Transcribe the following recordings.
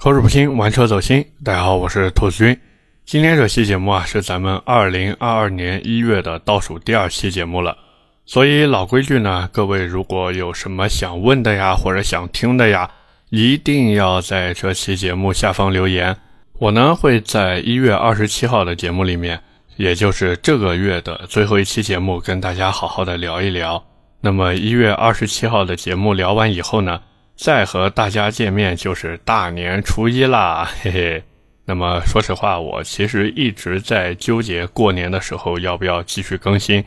口齿不清，玩车走心。大家好，我是兔子君。今天这期节目啊，是咱们二零二二年一月的倒数第二期节目了。所以老规矩呢，各位如果有什么想问的呀，或者想听的呀，一定要在这期节目下方留言。我呢会在一月二十七号的节目里面，也就是这个月的最后一期节目，跟大家好好的聊一聊。那么一月二十七号的节目聊完以后呢？再和大家见面就是大年初一啦，嘿嘿。那么说实话，我其实一直在纠结过年的时候要不要继续更新。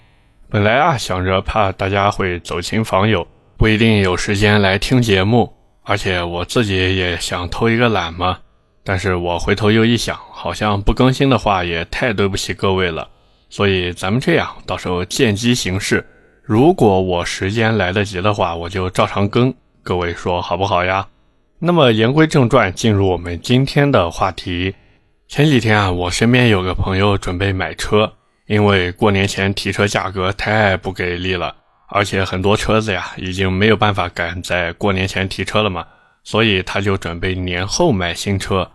本来啊，想着怕大家会走亲访友，不一定有时间来听节目，而且我自己也想偷一个懒嘛。但是我回头又一想，好像不更新的话也太对不起各位了。所以咱们这样，到时候见机行事。如果我时间来得及的话，我就照常更。各位说好不好呀？那么言归正传，进入我们今天的话题。前几天啊，我身边有个朋友准备买车，因为过年前提车价格太不给力了，而且很多车子呀已经没有办法赶在过年前提车了嘛，所以他就准备年后买新车。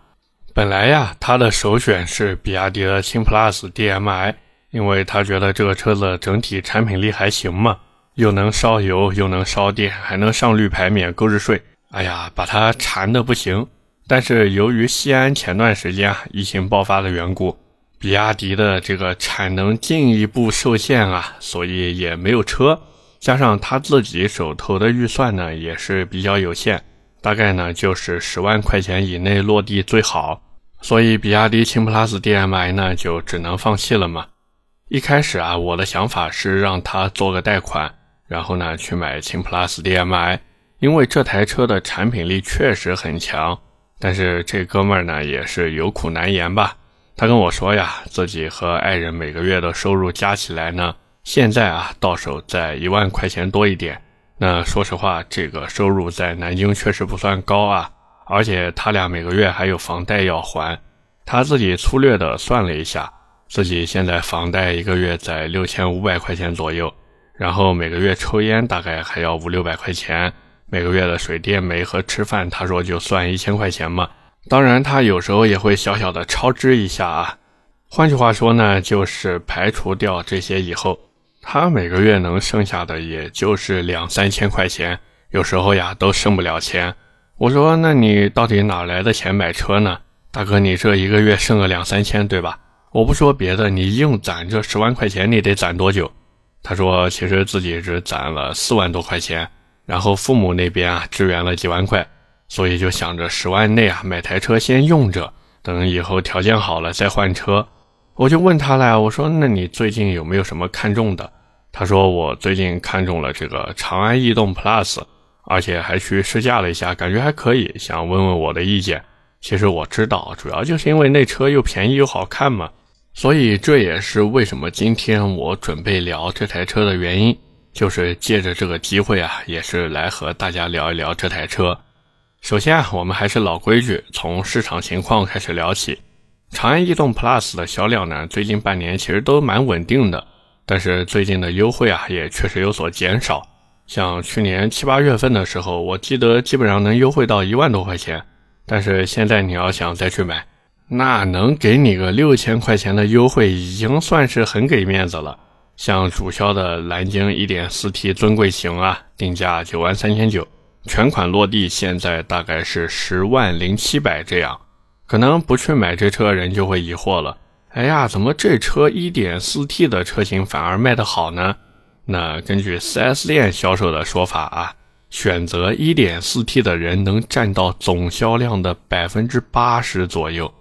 本来呀，他的首选是比亚迪的秦 PLUS DM-i，因为他觉得这个车子整体产品力还行嘛。又能烧油，又能烧电，还能上绿牌免购置税。哎呀，把它馋的不行。但是由于西安前段时间啊疫情爆发的缘故，比亚迪的这个产能进一步受限啊，所以也没有车。加上他自己手头的预算呢也是比较有限，大概呢就是十万块钱以内落地最好。所以比亚迪秦 PLUS DM-i 呢就只能放弃了嘛。一开始啊，我的想法是让他做个贷款。然后呢，去买秦 PLUS DM-i，因为这台车的产品力确实很强。但是这哥们儿呢，也是有苦难言吧。他跟我说呀，自己和爱人每个月的收入加起来呢，现在啊，到手在一万块钱多一点。那说实话，这个收入在南京确实不算高啊。而且他俩每个月还有房贷要还。他自己粗略的算了一下，自己现在房贷一个月在六千五百块钱左右。然后每个月抽烟大概还要五六百块钱，每个月的水电煤和吃饭，他说就算一千块钱嘛。当然他有时候也会小小的超支一下啊。换句话说呢，就是排除掉这些以后，他每个月能剩下的也就是两三千块钱，有时候呀都剩不了钱。我说那你到底哪来的钱买车呢？大哥，你这一个月剩个两三千对吧？我不说别的，你硬攒这十万块钱，你得攒多久？他说：“其实自己只攒了四万多块钱，然后父母那边啊支援了几万块，所以就想着十万内啊买台车先用着，等以后条件好了再换车。”我就问他了，我说：“那你最近有没有什么看中的？”他说：“我最近看中了这个长安逸动 Plus，而且还去试驾了一下，感觉还可以，想问问我的意见。其实我知道，主要就是因为那车又便宜又好看嘛。”所以这也是为什么今天我准备聊这台车的原因，就是借着这个机会啊，也是来和大家聊一聊这台车。首先啊，我们还是老规矩，从市场情况开始聊起。长安逸动 Plus 的销量呢，最近半年其实都蛮稳定的，但是最近的优惠啊，也确实有所减少。像去年七八月份的时候，我记得基本上能优惠到一万多块钱，但是现在你要想再去买。那能给你个六千块钱的优惠，已经算是很给面子了。像主销的蓝鲸 1.4T 尊贵型啊，定价九万三千九，全款落地现在大概是十万零七百这样。可能不去买这车人就会疑惑了，哎呀，怎么这车 1.4T 的车型反而卖得好呢？那根据 4S 店销售的说法啊，选择 1.4T 的人能占到总销量的百分之八十左右。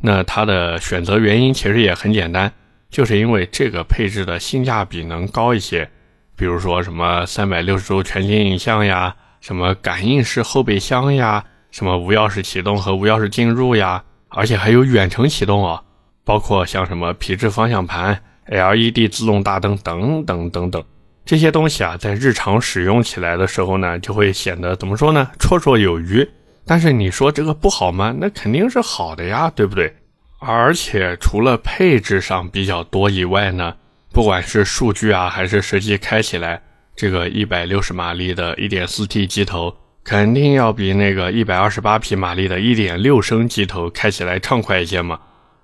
那它的选择原因其实也很简单，就是因为这个配置的性价比能高一些，比如说什么三百六十度全景影像呀，什么感应式后备箱呀，什么无钥匙启动和无钥匙进入呀，而且还有远程启动哦，包括像什么皮质方向盘、LED 自动大灯等等等等，这些东西啊，在日常使用起来的时候呢，就会显得怎么说呢，绰绰有余。但是你说这个不好吗？那肯定是好的呀，对不对？而且除了配置上比较多以外呢，不管是数据啊，还是实际开起来，这个一百六十马力的 1.4T 机头，肯定要比那个一百二十八匹马力的一点六升机头开起来畅快一些嘛。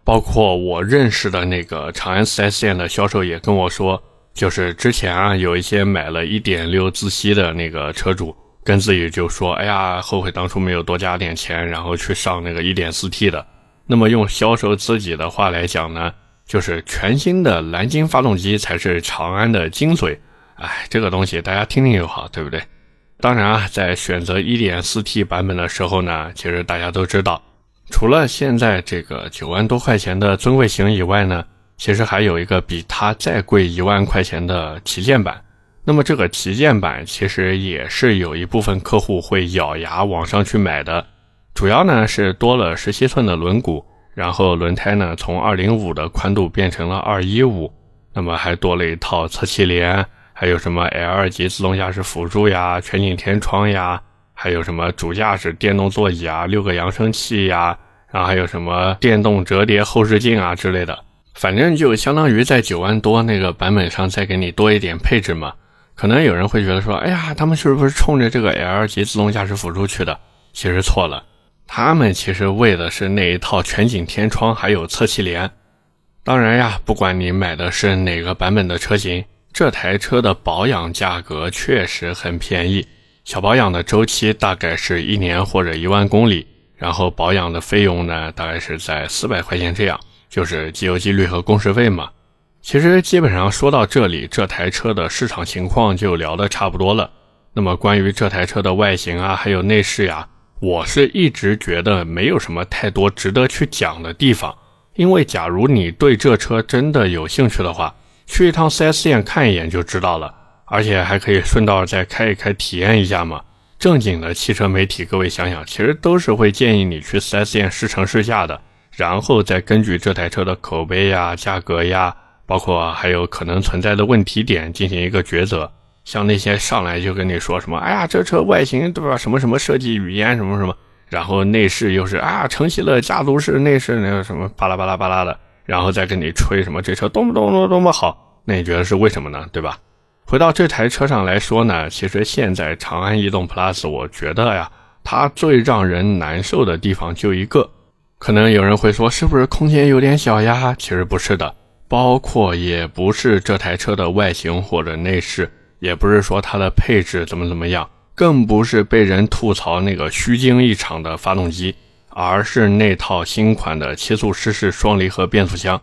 包括我认识的那个长安 4S 店的销售也跟我说，就是之前啊有一些买了一点六自吸的那个车主。跟自己就说：“哎呀，后悔当初没有多加点钱，然后去上那个 1.4T 的。”那么用销售自己的话来讲呢，就是全新的蓝鲸发动机才是长安的精髓。哎，这个东西大家听听就好，对不对？当然啊，在选择 1.4T 版本的时候呢，其实大家都知道，除了现在这个九万多块钱的尊贵型以外呢，其实还有一个比它再贵一万块钱的旗舰版。那么这个旗舰版其实也是有一部分客户会咬牙往上去买的，主要呢是多了十七寸的轮毂，然后轮胎呢从二零五的宽度变成了二一五，那么还多了一套侧气帘，还有什么 L 级自动驾驶辅助呀、全景天窗呀，还有什么主驾驶电动座椅啊、六个扬声器呀，然后还有什么电动折叠后视镜啊之类的，反正就相当于在九万多那个版本上再给你多一点配置嘛。可能有人会觉得说：“哎呀，他们是不是冲着这个 L 级自动驾驶辅助去的？”其实错了，他们其实为的是那一套全景天窗还有侧气帘。当然呀，不管你买的是哪个版本的车型，这台车的保养价格确实很便宜。小保养的周期大概是一年或者一万公里，然后保养的费用呢，大概是在四百块钱这样，就是机油、机滤和工时费嘛。其实基本上说到这里，这台车的市场情况就聊得差不多了。那么关于这台车的外形啊，还有内饰呀，我是一直觉得没有什么太多值得去讲的地方。因为假如你对这车真的有兴趣的话，去一趟 4S 店看一眼就知道了，而且还可以顺道再开一开体验一下嘛。正经的汽车媒体，各位想想，其实都是会建议你去 4S 店试乘试驾的，然后再根据这台车的口碑呀、价格呀。包括还有可能存在的问题点进行一个抉择，像那些上来就跟你说什么，哎呀，这车外形对吧？什么什么设计语言什么什么，然后内饰又是啊，承袭了家族式内饰那个什么巴拉巴拉巴拉的，然后再跟你吹什么这车多么多么多么好，那你觉得是为什么呢？对吧？回到这台车上来说呢，其实现在长安逸动 Plus，我觉得呀，它最让人难受的地方就一个，可能有人会说是不是空间有点小呀？其实不是的。包括也不是这台车的外形或者内饰，也不是说它的配置怎么怎么样，更不是被人吐槽那个虚惊一场的发动机，而是那套新款的七速湿式双离合变速箱。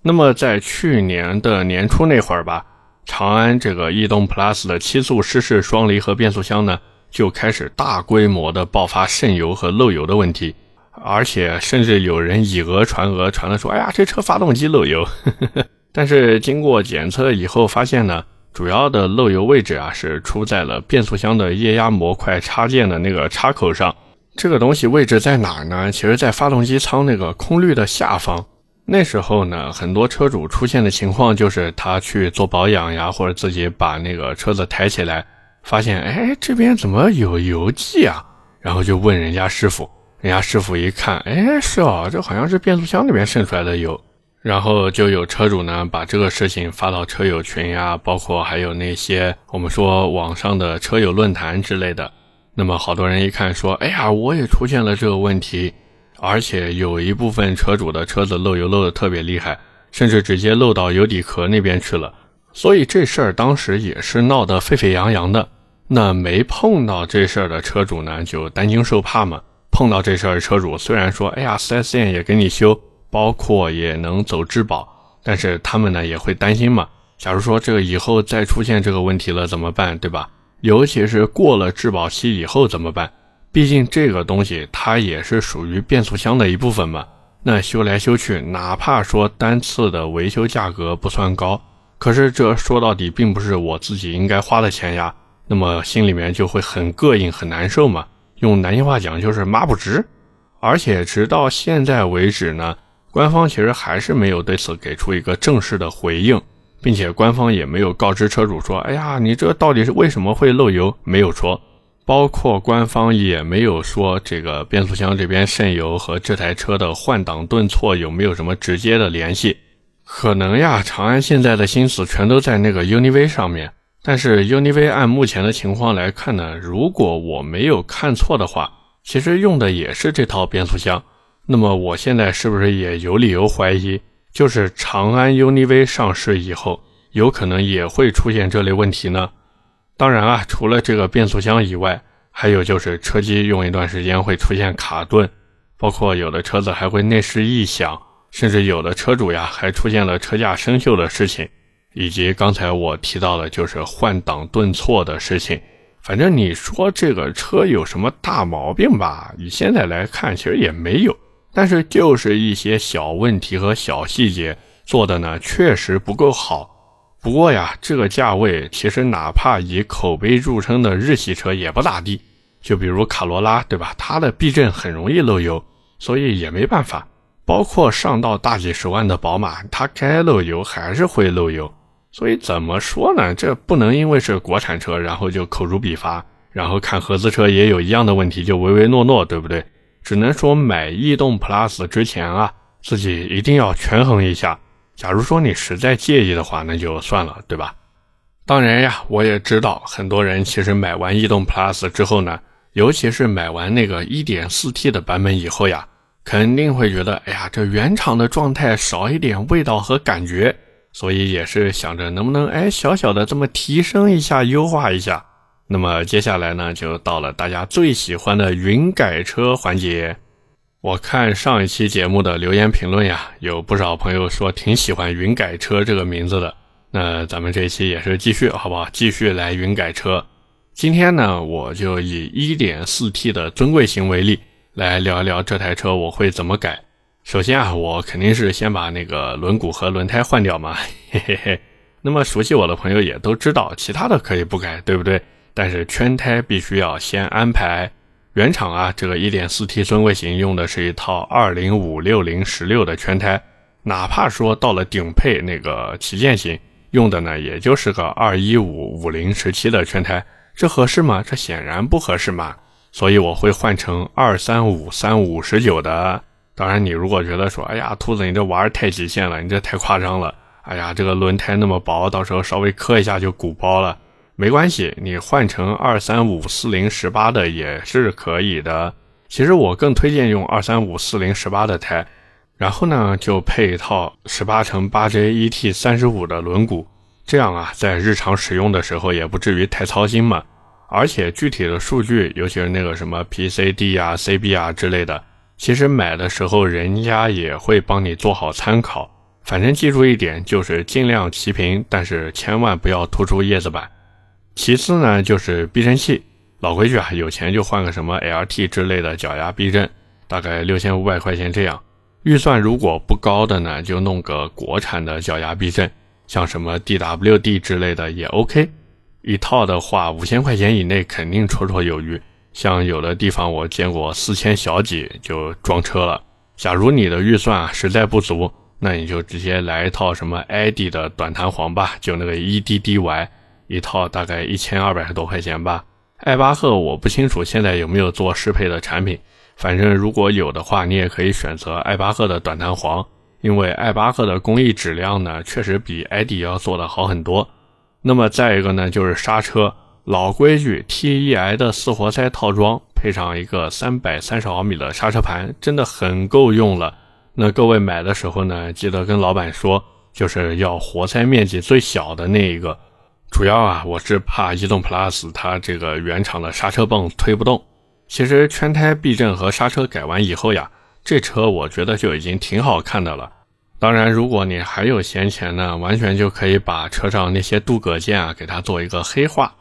那么在去年的年初那会儿吧，长安这个逸动 Plus 的七速湿式双离合变速箱呢，就开始大规模的爆发渗油和漏油的问题。而且甚至有人以讹传讹，传的说：“哎呀，这车发动机漏油。”但是经过检测以后发现呢，主要的漏油位置啊是出在了变速箱的液压模块插件的那个插口上。这个东西位置在哪儿呢？其实，在发动机舱那个空滤的下方。那时候呢，很多车主出现的情况就是他去做保养呀，或者自己把那个车子抬起来，发现哎，这边怎么有油迹啊？然后就问人家师傅。人家师傅一看，哎，是哦，这好像是变速箱里面渗出来的油。然后就有车主呢把这个事情发到车友群呀，包括还有那些我们说网上的车友论坛之类的。那么好多人一看说，哎呀，我也出现了这个问题，而且有一部分车主的车子漏油漏的特别厉害，甚至直接漏到油底壳那边去了。所以这事儿当时也是闹得沸沸扬扬的。那没碰到这事儿的车主呢，就担惊受怕嘛。碰到这事儿，车主虽然说，哎呀，4S 店也给你修，包括也能走质保，但是他们呢也会担心嘛。假如说这个以后再出现这个问题了怎么办，对吧？尤其是过了质保期以后怎么办？毕竟这个东西它也是属于变速箱的一部分嘛。那修来修去，哪怕说单次的维修价格不算高，可是这说到底并不是我自己应该花的钱呀。那么心里面就会很膈应、很难受嘛。用南京话讲就是抹不直，而且直到现在为止呢，官方其实还是没有对此给出一个正式的回应，并且官方也没有告知车主说，哎呀，你这到底是为什么会漏油？没有说，包括官方也没有说这个变速箱这边渗油和这台车的换挡顿挫有没有什么直接的联系？可能呀，长安现在的心思全都在那个 UNI-V 上面。但是 UNI-V 按目前的情况来看呢，如果我没有看错的话，其实用的也是这套变速箱。那么我现在是不是也有理由怀疑，就是长安 UNI-V 上市以后，有可能也会出现这类问题呢？当然啊，除了这个变速箱以外，还有就是车机用一段时间会出现卡顿，包括有的车子还会内饰异响，甚至有的车主呀还出现了车架生锈的事情，以及刚才我提到的就是换挡顿挫的事情。反正你说这个车有什么大毛病吧？以现在来看，其实也没有，但是就是一些小问题和小细节做的呢，确实不够好。不过呀，这个价位其实哪怕以口碑著称的日系车也不咋地，就比如卡罗拉，对吧？它的避震很容易漏油，所以也没办法。包括上到大几十万的宝马，它该漏油还是会漏油。所以怎么说呢？这不能因为是国产车，然后就口诛笔伐，然后看合资车也有一样的问题就唯唯诺诺，对不对？只能说买逸动 Plus 之前啊，自己一定要权衡一下。假如说你实在介意的话，那就算了，对吧？当然呀，我也知道很多人其实买完逸动 Plus 之后呢，尤其是买完那个 1.4T 的版本以后呀，肯定会觉得，哎呀，这原厂的状态少一点味道和感觉，所以也是想着能不能哎小小的这么提升一下、优化一下。那么接下来呢，就到了大家最喜欢的云改车环节。我看上一期节目的留言评论呀，有不少朋友说挺喜欢“云改车”这个名字的。那咱们这期也是继续，好不好？继续来云改车。今天呢，我就以 1.4T 的尊贵型为例，来聊一聊这台车我会怎么改。首先啊，我肯定是先把那个轮毂和轮胎换掉嘛，嘿嘿嘿。那么熟悉我的朋友也都知道，其他的可以不改，对不对？但是圈胎必须要先安排。原厂啊，这个 1.4T 尊贵型用的是一套2056016的圈胎，哪怕说到了顶配那个旗舰型用的呢，也就是个2155017的圈胎，这合适吗？这显然不合适嘛。所以我会换成2353519的。当然，你如果觉得说，哎呀，兔子你这玩太极限了，你这太夸张了，哎呀，这个轮胎那么薄，到时候稍微磕一下就鼓包了。没关系，你换成二三五四零十八的也是可以的。其实我更推荐用二三五四零十八的胎，然后呢就配一套十八乘八 J E T 三十五的轮毂，这样啊在日常使用的时候也不至于太操心嘛。而且具体的数据，尤其是那个什么 P C D 啊、C B 啊之类的，其实买的时候人家也会帮你做好参考。反正记住一点，就是尽量齐平，但是千万不要突出叶子板。其次呢，就是避震器，老规矩啊，有钱就换个什么 LT 之类的脚压避震，大概六千五百块钱这样。预算如果不高的呢，就弄个国产的脚压避震，像什么 DWD 之类的也 OK。一套的话，五千块钱以内肯定绰绰有余。像有的地方我见过四千小几就装车了。假如你的预算啊实在不足，那你就直接来一套什么 ID 的短弹簧吧，就那个 EDDY。一套大概一千二百多块钱吧。艾巴赫我不清楚现在有没有做适配的产品，反正如果有的话，你也可以选择艾巴赫的短弹簧，因为艾巴赫的工艺质量呢，确实比 ID 要做的好很多。那么再一个呢，就是刹车，老规矩，TEI 的四活塞套装配上一个三百三十毫米的刹车盘，真的很够用了。那各位买的时候呢，记得跟老板说，就是要活塞面积最小的那一个。主要啊，我是怕逸动 Plus 它这个原厂的刹车泵推不动。其实圈胎、避震和刹车改完以后呀，这车我觉得就已经挺好看的了。当然，如果你还有闲钱呢，完全就可以把车上那些镀铬件啊给它做一个黑化。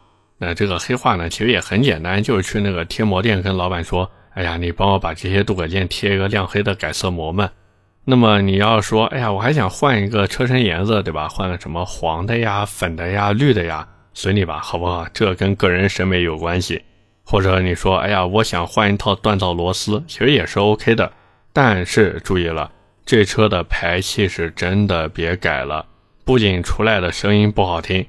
那这个黑化呢，其实也很简单，就是去那个贴膜店跟老板说：“哎呀，你帮我把这些镀铬件贴一个亮黑的改色膜嘛。”那么你要说，哎呀，我还想换一个车身颜色，对吧？换个什么黄的呀、粉的呀、绿的呀，随你吧，好不好？这跟个人审美有关系。或者你说，哎呀，我想换一套锻造螺丝，其实也是 OK 的。但是注意了，这车的排气是真的别改了，不仅出来的声音不好听，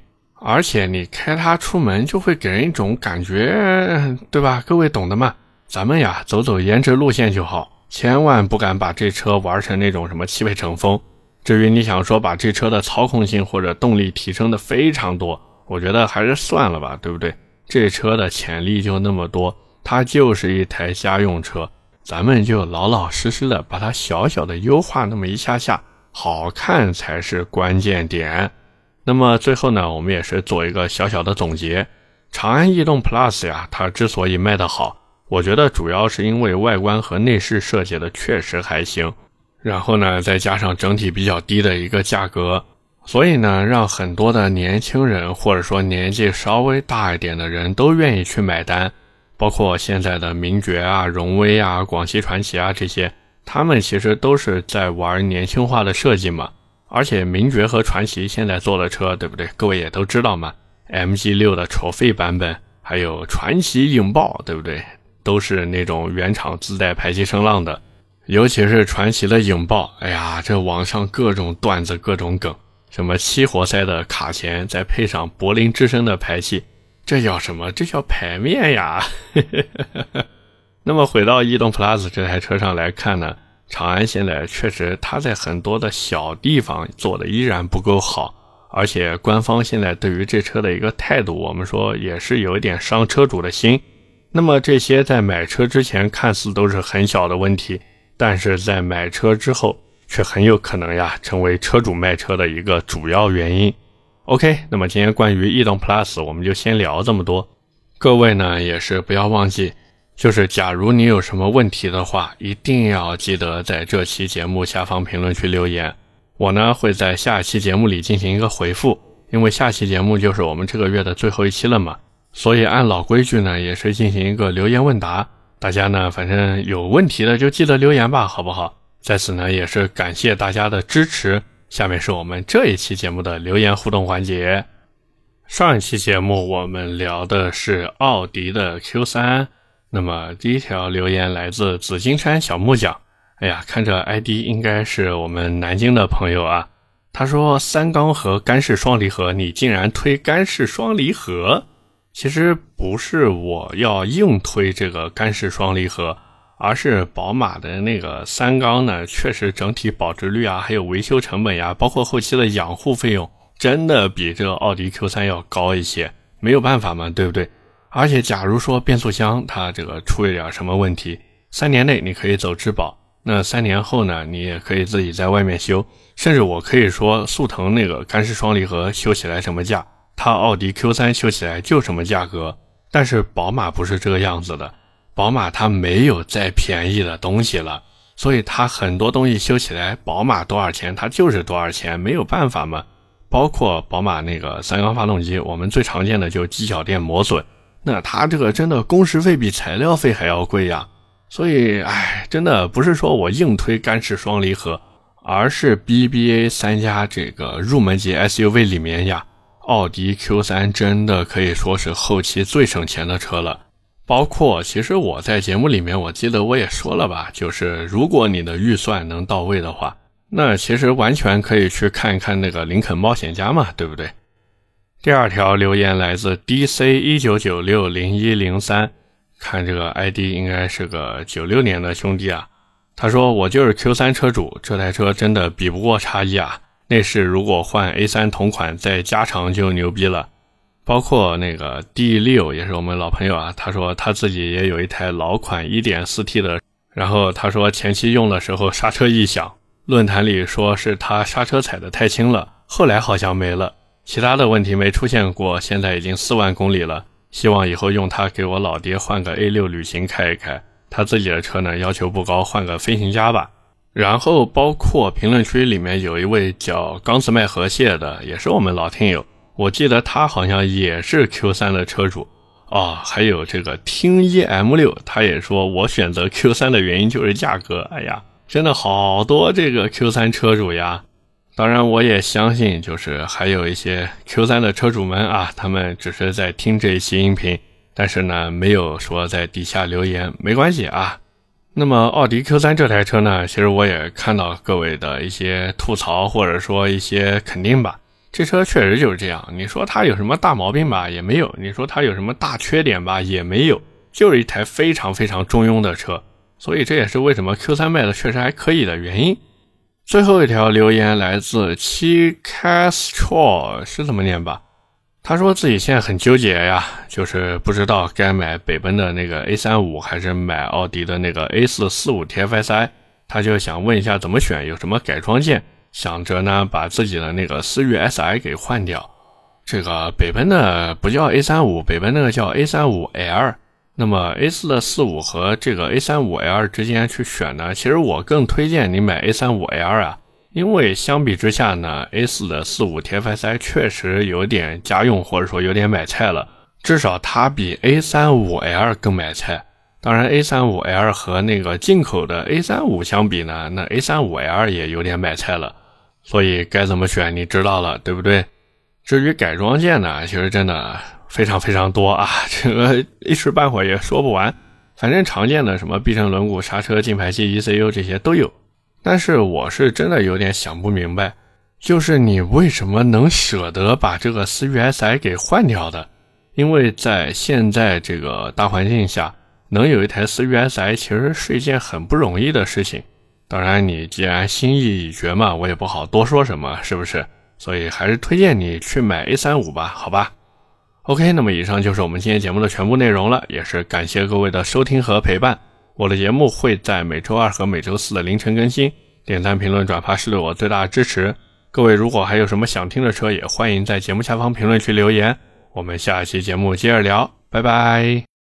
而且你开它出门就会给人一种感觉，对吧？各位懂的嘛。咱们呀，走走颜值路线就好。千万不敢把这车玩成那种什么汽配成风。至于你想说把这车的操控性或者动力提升的非常多，我觉得还是算了吧，对不对？这车的潜力就那么多，它就是一台家用车，咱们就老老实实的把它小小的优化那么一下下，好看才是关键点。那么最后呢，我们也是做一个小小的总结。长安逸动 Plus 呀，它之所以卖得好，我觉得主要是因为外观和内饰设计的确实还行，然后呢，再加上整体比较低的一个价格，所以呢，让很多的年轻人或者说年纪稍微大一点的人都愿意去买单。包括现在的名爵啊、荣威啊、广汽传祺啊这些，他们其实都是在玩年轻化的设计嘛。而且名爵和传祺现在做的车，对不对？各位也都知道嘛。MG6 的筹费版本，还有传祺影豹，对不对？都是那种原厂自带排气声浪的，尤其是传祺的影豹，哎呀，这网上各种段子、各种梗，什么七活塞的卡钳，再配上柏林之声的排气，这叫什么？这叫排面呀！那么回到逸动 Plus 这台车上来看呢，长安现在确实它在很多的小地方做的依然不够好。而且官方现在对于这车的一个态度，我们说也是有一点伤车主的心。那么这些在买车之前看似都是很小的问题，但是在买车之后却很有可能呀成为车主卖车的一个主要原因。OK，那么今天关于逸动 Plus 我们就先聊这么多。各位呢也是不要忘记，就是假如你有什么问题的话，一定要记得在这期节目下方评论区留言。我呢会在下期节目里进行一个回复，因为下期节目就是我们这个月的最后一期了嘛，所以按老规矩呢，也是进行一个留言问答。大家呢，反正有问题的就记得留言吧，好不好？在此呢，也是感谢大家的支持。下面是我们这一期节目的留言互动环节。上一期节目我们聊的是奥迪的 Q3，那么第一条留言来自紫金山小木匠。哎呀，看着 ID 应该是我们南京的朋友啊。他说三缸和干式双离合，你竟然推干式双离合？其实不是我要硬推这个干式双离合，而是宝马的那个三缸呢，确实整体保值率啊，还有维修成本呀，包括后期的养护费用，真的比这个奥迪 Q3 要高一些。没有办法嘛，对不对？而且假如说变速箱它这个出一点什么问题，三年内你可以走质保。那三年后呢？你也可以自己在外面修，甚至我可以说，速腾那个干式双离合修起来什么价，它奥迪 Q3 修起来就什么价格。但是宝马不是这个样子的，宝马它没有再便宜的东西了，所以它很多东西修起来，宝马多少钱它就是多少钱，没有办法嘛。包括宝马那个三缸发动机，我们最常见的就机脚垫磨损，那它这个真的工时费比材料费还要贵呀。所以，哎，真的不是说我硬推干式双离合，而是 BBA 三加这个入门级 SUV 里面呀，奥迪 Q3 真的可以说是后期最省钱的车了。包括，其实我在节目里面，我记得我也说了吧，就是如果你的预算能到位的话，那其实完全可以去看一看那个林肯冒险家嘛，对不对？第二条留言来自 DC 一九九六零一零三。看这个 ID 应该是个九六年的兄弟啊，他说我就是 Q3 车主，这台车真的比不过叉一啊，内饰如果换 A3 同款再加长就牛逼了。包括那个 D 六也是我们老朋友啊，他说他自己也有一台老款 1.4T 的，然后他说前期用的时候刹车异响，论坛里说是他刹车踩的太轻了，后来好像没了，其他的问题没出现过，现在已经四万公里了。希望以后用它给我老爹换个 A6 旅行开一开，他自己的车呢要求不高，换个飞行家吧。然后包括评论区里面有一位叫钢丝麦河蟹的，也是我们老听友，我记得他好像也是 Q3 的车主哦。还有这个听一 M6，他也说我选择 Q3 的原因就是价格。哎呀，真的好多这个 Q3 车主呀。当然，我也相信，就是还有一些 Q3 的车主们啊，他们只是在听这一期音频，但是呢，没有说在底下留言，没关系啊。那么，奥迪 Q3 这台车呢，其实我也看到各位的一些吐槽，或者说一些肯定吧。这车确实就是这样，你说它有什么大毛病吧，也没有；你说它有什么大缺点吧，也没有，就是一台非常非常中庸的车。所以这也是为什么 Q3 卖的确实还可以的原因。最后一条留言来自七 Castro，是怎么念吧？他说自己现在很纠结呀，就是不知道该买北奔的那个 A35 还是买奥迪的那个 A445 TFSI。他就想问一下怎么选，有什么改装件？想着呢把自己的那个思域 Si 给换掉。这个北奔的不叫 A35，北奔那个叫 A35L。那么 A4 的四五和这个 A35L 之间去选呢？其实我更推荐你买 A35L 啊。因为相比之下呢，A4 的四五 TFSI 确实有点家用，或者说有点买菜了。至少它比 A35L 更买菜。当然，A35L 和那个进口的 A35 相比呢，那 A35L 也有点买菜了。所以该怎么选，你知道了，对不对？至于改装件呢，其实真的非常非常多啊，这个一时半会儿也说不完。反正常见的什么避震轮毂、刹车、进排气、ECU 这些都有。但是我是真的有点想不明白，就是你为什么能舍得把这个思域 Si 给换掉的？因为在现在这个大环境下，能有一台思域 Si 其实是一件很不容易的事情。当然，你既然心意已决嘛，我也不好多说什么，是不是？所以还是推荐你去买 A35 吧，好吧？OK，那么以上就是我们今天节目的全部内容了，也是感谢各位的收听和陪伴。我的节目会在每周二和每周四的凌晨更新，点赞、评论、转发是对我最大的支持。各位如果还有什么想听的车，也欢迎在节目下方评论区留言。我们下期节目接着聊，拜拜。